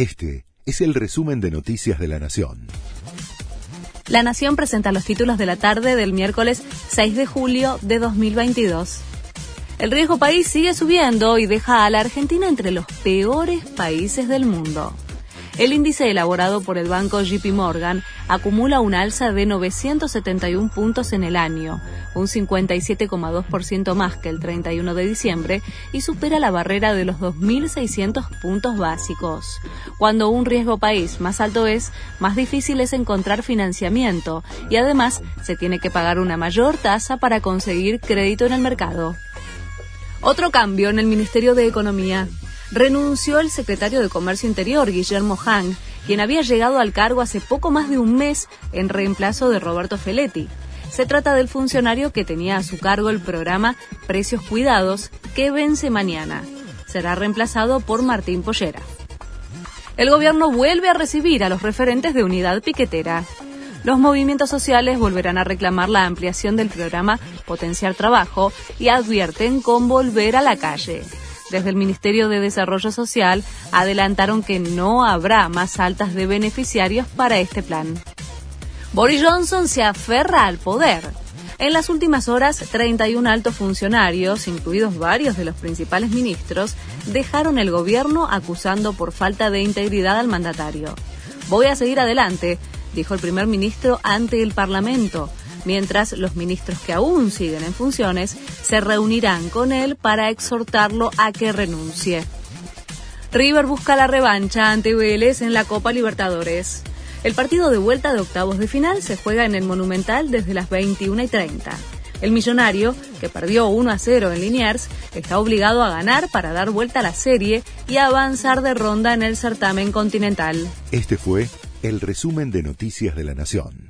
Este es el resumen de Noticias de la Nación. La Nación presenta los títulos de la tarde del miércoles 6 de julio de 2022. El riesgo país sigue subiendo y deja a la Argentina entre los peores países del mundo. El índice elaborado por el banco JP Morgan acumula una alza de 971 puntos en el año, un 57,2% más que el 31 de diciembre, y supera la barrera de los 2.600 puntos básicos. Cuando un riesgo país más alto es, más difícil es encontrar financiamiento y además se tiene que pagar una mayor tasa para conseguir crédito en el mercado. Otro cambio en el Ministerio de Economía renunció el secretario de Comercio Interior, Guillermo Hang, quien había llegado al cargo hace poco más de un mes en reemplazo de Roberto Feletti. Se trata del funcionario que tenía a su cargo el programa Precios Cuidados, que vence mañana. Será reemplazado por Martín Pollera. El gobierno vuelve a recibir a los referentes de unidad piquetera. Los movimientos sociales volverán a reclamar la ampliación del programa Potenciar Trabajo y advierten con volver a la calle desde el Ministerio de Desarrollo Social adelantaron que no habrá más altas de beneficiarios para este plan. Boris Johnson se aferra al poder. En las últimas horas, 31 altos funcionarios, incluidos varios de los principales ministros, dejaron el gobierno acusando por falta de integridad al mandatario. Voy a seguir adelante, dijo el primer ministro ante el Parlamento mientras los ministros que aún siguen en funciones se reunirán con él para exhortarlo a que renuncie. River busca la revancha ante Vélez en la Copa Libertadores. El partido de vuelta de octavos de final se juega en el Monumental desde las 21 y 30. El millonario, que perdió 1 a 0 en Liniers, está obligado a ganar para dar vuelta a la serie y avanzar de ronda en el certamen continental. Este fue el resumen de Noticias de la Nación.